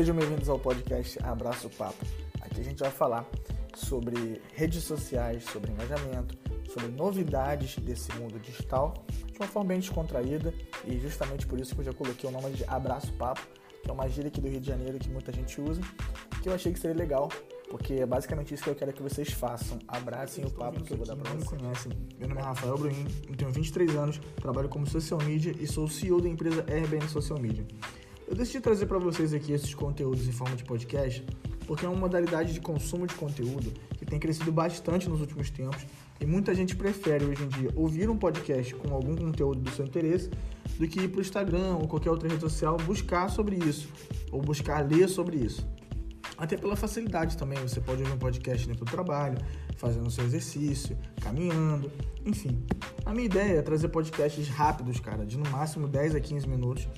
Sejam bem-vindos ao podcast Abraço Papo. Aqui a gente vai falar sobre redes sociais, sobre engajamento, sobre novidades desse mundo digital de uma forma bem descontraída e justamente por isso que eu já coloquei o nome de Abraço Papo, que é uma gíria aqui do Rio de Janeiro que muita gente usa, que eu achei que seria legal, porque é basicamente isso que eu quero que vocês façam. Abracem o papo que eu vou dar pra vocês. conhecem, meu nome é Rafael Bruin, eu tenho 23 anos, trabalho como social media e sou CEO da empresa RBN Social Media. Eu decidi trazer para vocês aqui esses conteúdos em forma de podcast porque é uma modalidade de consumo de conteúdo que tem crescido bastante nos últimos tempos e muita gente prefere hoje em dia ouvir um podcast com algum conteúdo do seu interesse do que ir para o Instagram ou qualquer outra rede social buscar sobre isso ou buscar ler sobre isso. Até pela facilidade também, você pode ouvir um podcast dentro do trabalho, fazendo seu exercício, caminhando, enfim. A minha ideia é trazer podcasts rápidos, cara, de no máximo 10 a 15 minutos,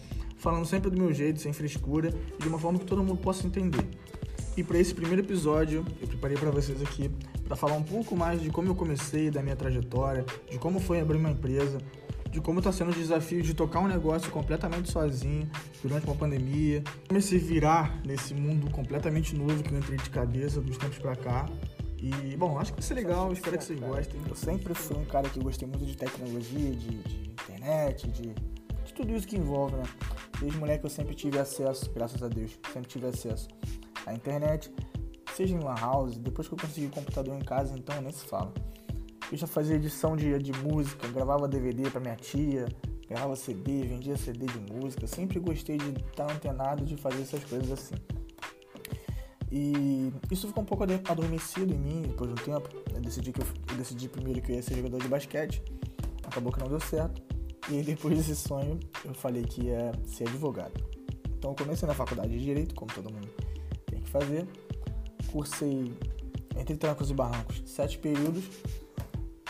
falando sempre do meu jeito, sem frescura e de uma forma que todo mundo possa entender. E para esse primeiro episódio, eu preparei para vocês aqui para falar um pouco mais de como eu comecei, da minha trajetória, de como foi abrir uma empresa, de como está sendo o desafio de tocar um negócio completamente sozinho durante uma pandemia, como se virar nesse mundo completamente novo que eu entrei de cabeça dos tempos para cá. E, bom, acho que vai ser legal, espero que vocês gostem. Eu sempre fui um cara que gostei muito de tecnologia, de, de internet, de, de tudo isso que envolve, né? Desde moleque eu sempre tive acesso, graças a Deus, sempre tive acesso à internet, seja em lan house, depois que eu consegui computador em casa, então nem se fala. Eu já fazia edição de, de música, gravava DVD para minha tia, gravava CD, vendia CD de música, sempre gostei de estar antenado de fazer essas coisas assim. E isso ficou um pouco adormecido em mim depois de um tempo. Eu decidi, que eu, eu decidi primeiro que eu ia ser jogador de basquete, acabou que não deu certo. E depois desse sonho, eu falei que ia ser advogado. Então eu comecei na faculdade de Direito, como todo mundo tem que fazer. Cursei entre trancos e barrancos sete períodos.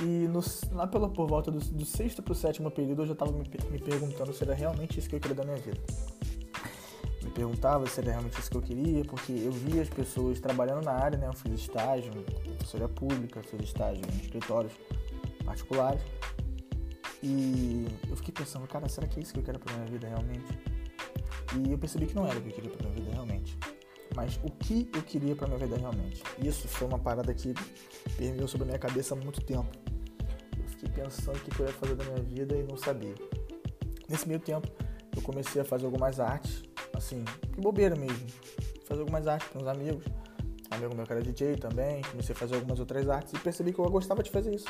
E no, lá pela, por volta do, do sexto para o sétimo período eu já estava me, me perguntando se era realmente isso que eu queria da minha vida. Me perguntava se era realmente isso que eu queria, porque eu via as pessoas trabalhando na área, né? Eu fiz estágio em professoria pública, fiz estágio em escritórios particulares. E eu fiquei pensando, cara, será que é isso que eu quero pra minha vida realmente? E eu percebi que não era o que eu queria pra minha vida realmente. Mas o que eu queria pra minha vida realmente? Isso foi uma parada que permeou sobre a minha cabeça há muito tempo. Eu fiquei pensando o que eu ia fazer da minha vida e não sabia. Nesse meio tempo, eu comecei a fazer algumas artes, assim, que bobeira mesmo. Fazer algumas artes com os amigos. Um amigo meu que era DJ também, comecei a fazer algumas outras artes e percebi que eu gostava de fazer isso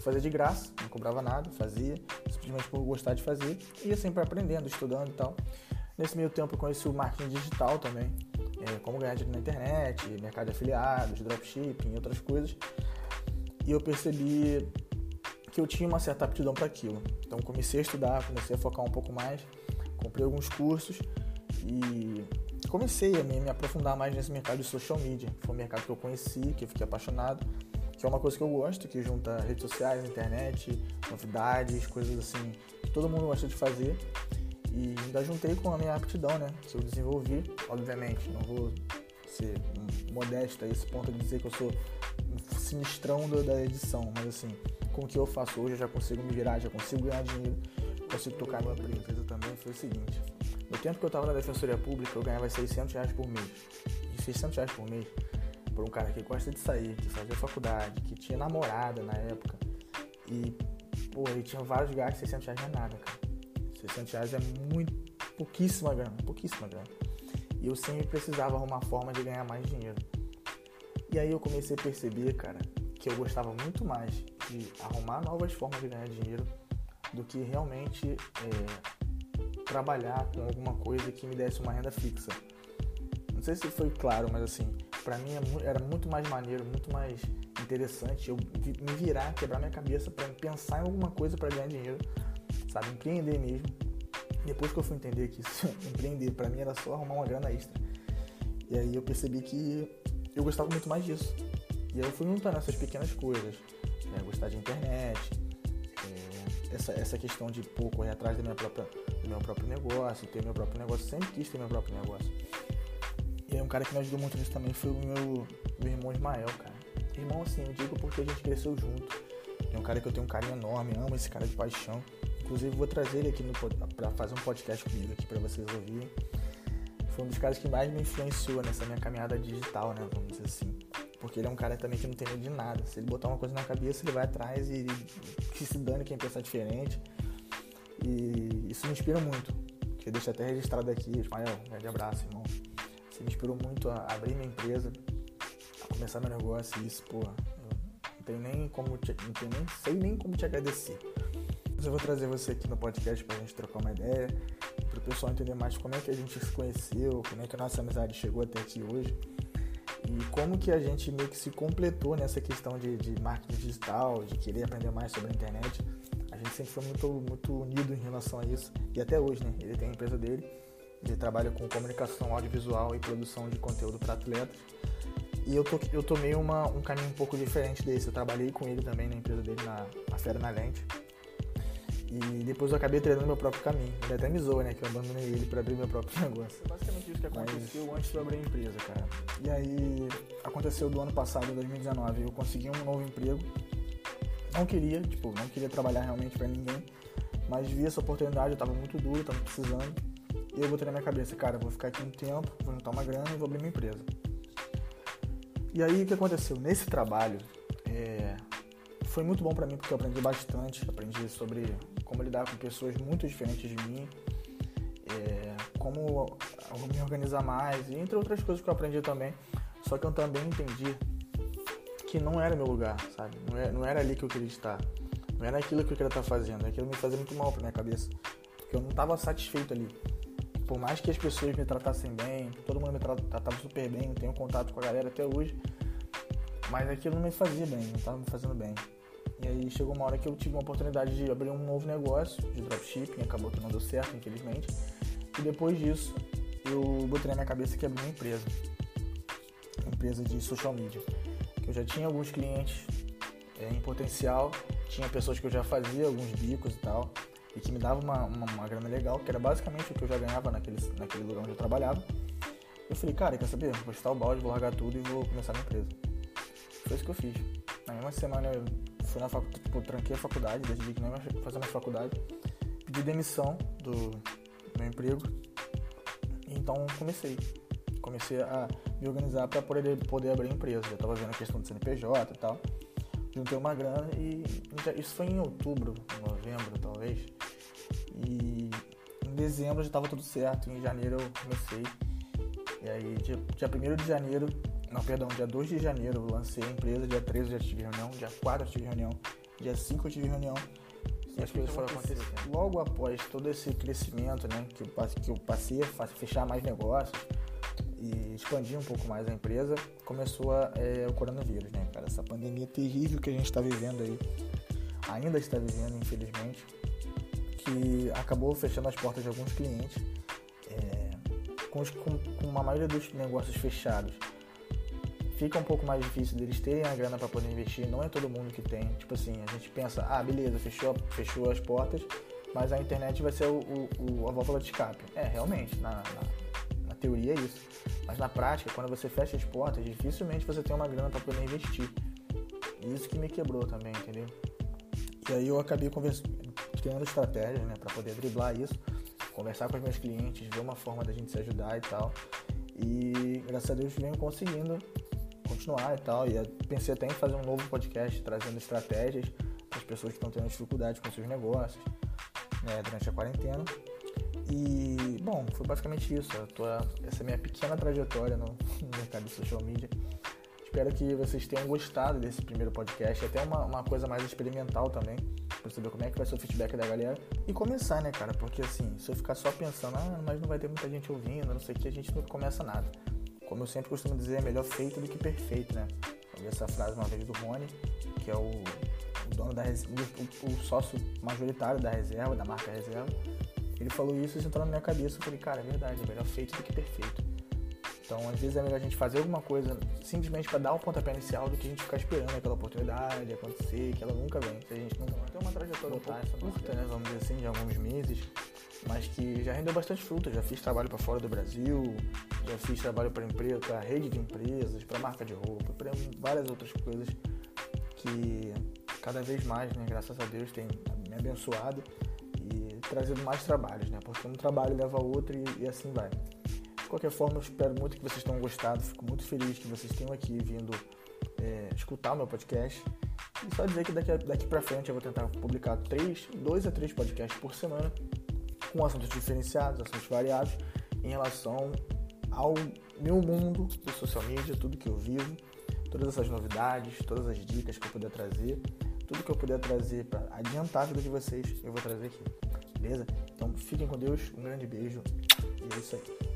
fazia de graça, não cobrava nada, fazia, simplesmente por gostar de fazer, ia sempre aprendendo, estudando e tal. Nesse meio tempo eu conheci o marketing digital também, é, como ganhar dinheiro na internet, mercado de afiliados, dropshipping outras coisas. E eu percebi que eu tinha uma certa aptidão para aquilo. Então comecei a estudar, comecei a focar um pouco mais, comprei alguns cursos e comecei a me, me aprofundar mais nesse mercado de social media. Foi um mercado que eu conheci, que eu fiquei apaixonado que é uma coisa que eu gosto, que junta redes sociais, internet, novidades, coisas assim que todo mundo gosta de fazer. E ainda juntei com a minha aptidão, né? Que eu desenvolvi, obviamente, não vou ser modesto a esse ponto de dizer que eu sou sinistrão da edição, mas assim, com o que eu faço hoje eu já consigo me virar, já consigo ganhar dinheiro, consigo tocar minha empresa também. Foi o seguinte: no tempo que eu estava na Defensoria Pública, eu ganhava 600 reais por mês. E 600 reais por mês por um cara que gosta de sair, que fazia faculdade, que tinha namorada na época. E, pô, ele tinha vários gastos, 600 reais não é nada, cara. 600 reais é muito, pouquíssima grana, pouquíssima grana. E eu sempre precisava arrumar forma de ganhar mais dinheiro. E aí eu comecei a perceber, cara, que eu gostava muito mais de arrumar novas formas de ganhar dinheiro do que realmente é, trabalhar com alguma coisa que me desse uma renda fixa. Não sei se foi claro, mas assim, para mim é era muito mais maneiro, muito mais interessante eu me virar, quebrar minha cabeça para pensar em alguma coisa para ganhar dinheiro, sabe, empreender mesmo. Depois que eu fui entender que isso, empreender para mim era só arrumar uma grana extra. E aí eu percebi que eu gostava muito mais disso. E aí eu fui juntando essas pequenas coisas, né? gostar de internet, é, essa, essa questão de pô, correr atrás da minha própria, do meu próprio negócio, ter meu próprio negócio, sempre quis ter meu próprio negócio. E um cara que me ajudou muito nisso também foi o meu, meu irmão Ismael, cara. Irmão, assim, eu digo porque a gente cresceu junto. É um cara que eu tenho um carinho enorme, amo esse cara de paixão. Inclusive, vou trazer ele aqui para fazer um podcast comigo aqui para vocês ouvirem. foi um dos caras que mais me influenciou nessa minha caminhada digital, né? Vamos dizer assim. Porque ele é um cara também que não tem medo de nada. Se ele botar uma coisa na cabeça, ele vai atrás e que se dane quem pensar diferente. E isso me inspira muito. Que eu deixo até registrado aqui, Ismael, grande abraço, irmão. Você me inspirou muito a abrir minha empresa, a começar meu negócio e isso, pô, não tenho nem como te, não tenho nem, sei nem como te agradecer. Mas eu vou trazer você aqui no podcast pra gente trocar uma ideia, para o pessoal entender mais como é que a gente se conheceu, como é que a nossa amizade chegou até aqui hoje e como que a gente meio que se completou nessa questão de, de marketing digital, de querer aprender mais sobre a internet. A gente sempre foi muito, muito unido em relação a isso e até hoje, né? Ele tem a empresa dele, ele trabalha com comunicação audiovisual e produção de conteúdo para atletas. E eu, to, eu tomei uma, um caminho um pouco diferente desse. Eu trabalhei com ele também na empresa dele, na, na Fera na Lente. E depois eu acabei treinando meu próprio caminho. Ele até me zoa, né? Que eu abandonei ele para abrir meu próprio negócio. É basicamente isso que aconteceu Mas... antes de eu abrir a empresa, cara. E aí aconteceu do ano passado, 2019. Eu consegui um novo emprego. Não queria, tipo, não queria trabalhar realmente para ninguém. Mas vi essa oportunidade, eu tava muito duro, tava precisando. E eu botei na minha cabeça, cara, vou ficar aqui um tempo, vou juntar uma grana e vou abrir minha empresa. E aí o que aconteceu? Nesse trabalho, é, foi muito bom para mim porque eu aprendi bastante, aprendi sobre como lidar com pessoas muito diferentes de mim, é, como me organizar mais, entre outras coisas que eu aprendi também. Só que eu também entendi que não era meu lugar, sabe? Não era, não era ali que eu queria estar. Não era aquilo que eu queria estar fazendo. Aquilo me fazia muito mal pra minha cabeça. Porque eu não estava satisfeito ali. Por mais que as pessoas me tratassem bem, todo mundo me tratava super bem, tenho contato com a galera até hoje, mas aquilo não me fazia bem, não estava me fazendo bem. E aí chegou uma hora que eu tive uma oportunidade de abrir um novo negócio de dropshipping, acabou que não deu certo, infelizmente. E depois disso, eu botei na minha cabeça que abrir uma empresa. Empresa de social media. Eu já tinha alguns clientes é, em potencial, tinha pessoas que eu já fazia alguns bicos e tal, e que me dava uma, uma, uma grana legal, que era basicamente o que eu já ganhava naquele, naquele lugar onde eu trabalhava. Eu falei, cara, quer saber? Vou estar o balde, vou largar tudo e vou começar a minha empresa. Foi isso que eu fiz. Na mesma semana eu fui na faculdade, tipo, tranquei a faculdade, decidi que não ia fazer mais faculdade, pedi demissão do meu emprego, então comecei. Comecei a me organizar para poder, poder abrir a empresa. Eu estava vendo a questão do CNPJ e tal. Juntei uma grana e isso foi em outubro, novembro talvez. E em dezembro já estava tudo certo, em janeiro eu comecei. E aí, dia, dia 1 de janeiro, não, perdão, dia 2 de janeiro eu lancei a empresa, dia 13 eu já tive reunião, dia 4 eu tive reunião, dia 5 eu tive reunião. E as coisas foram acontecendo. Logo após todo esse crescimento, né, que eu, que eu passei a fechar mais negócios e expandir um pouco mais a empresa, começou a, é, o coronavírus, né, cara? Essa pandemia terrível que a gente está vivendo aí, ainda está vivendo, infelizmente, que acabou fechando as portas de alguns clientes, é, com, com, com uma maioria dos negócios fechados fica um pouco mais difícil deles terem a grana para poder investir. Não é todo mundo que tem. Tipo assim, a gente pensa, ah, beleza, fechou, fechou as portas, mas a internet vai ser o, o, a válvula de escape. É, realmente, na, na, na, teoria é isso. Mas na prática, quando você fecha as portas, dificilmente você tem uma grana para poder investir. Isso que me quebrou também, entendeu? E aí eu acabei criando estratégias, né, para poder driblar isso, conversar com os meus clientes, ver uma forma da gente se ajudar e tal. E graças a Deus venho conseguindo continuar e tal. E pensei até em fazer um novo podcast trazendo estratégias para as pessoas que estão tendo dificuldade com seus negócios né, durante a quarentena. E, bom, foi basicamente isso. Tô, essa é a minha pequena trajetória no, no mercado de social media. Espero que vocês tenham gostado desse primeiro podcast, até uma, uma coisa mais experimental também, para saber como é que vai ser o feedback da galera. E começar, né, cara? Porque assim, se eu ficar só pensando, ah, mas não vai ter muita gente ouvindo, não sei o que, a gente não começa nada como eu sempre costumo dizer, é melhor feito do que perfeito, né? Eu vi essa frase uma vez do Rony, que é o, o dono da o, o, sócio majoritário da reserva, da marca reserva. Ele falou isso e isso entrou na minha cabeça. Eu falei, cara, é verdade, é melhor feito do que perfeito. Então, às vezes é melhor a gente fazer alguma coisa simplesmente para dar o pontapé inicial do que a gente ficar esperando aquela oportunidade acontecer, que ela nunca vem. Se a gente não tem uma trajetória um pouco curta, né, vamos dizer assim, de alguns meses, mas que já rendeu bastante fruto. Já fiz trabalho para fora do Brasil, já fiz trabalho para empresa, para rede de empresas, para marca de roupa, para várias outras coisas que cada vez mais, né, graças a Deus, tem me abençoado e trazido mais trabalhos, né? Porque um trabalho leva a outro e, e assim vai. Qualquer forma, eu espero muito que vocês tenham gostado. Fico muito feliz que vocês tenham aqui vindo é, escutar o meu podcast. E só dizer que daqui, daqui pra frente eu vou tentar publicar três, dois a três podcasts por semana com assuntos diferenciados, assuntos variados em relação ao meu mundo do social media, tudo que eu vivo, todas essas novidades, todas as dicas que eu puder trazer, tudo que eu puder trazer para adiantar a vida de vocês, eu vou trazer aqui. Beleza? Então fiquem com Deus, um grande beijo e é isso aí.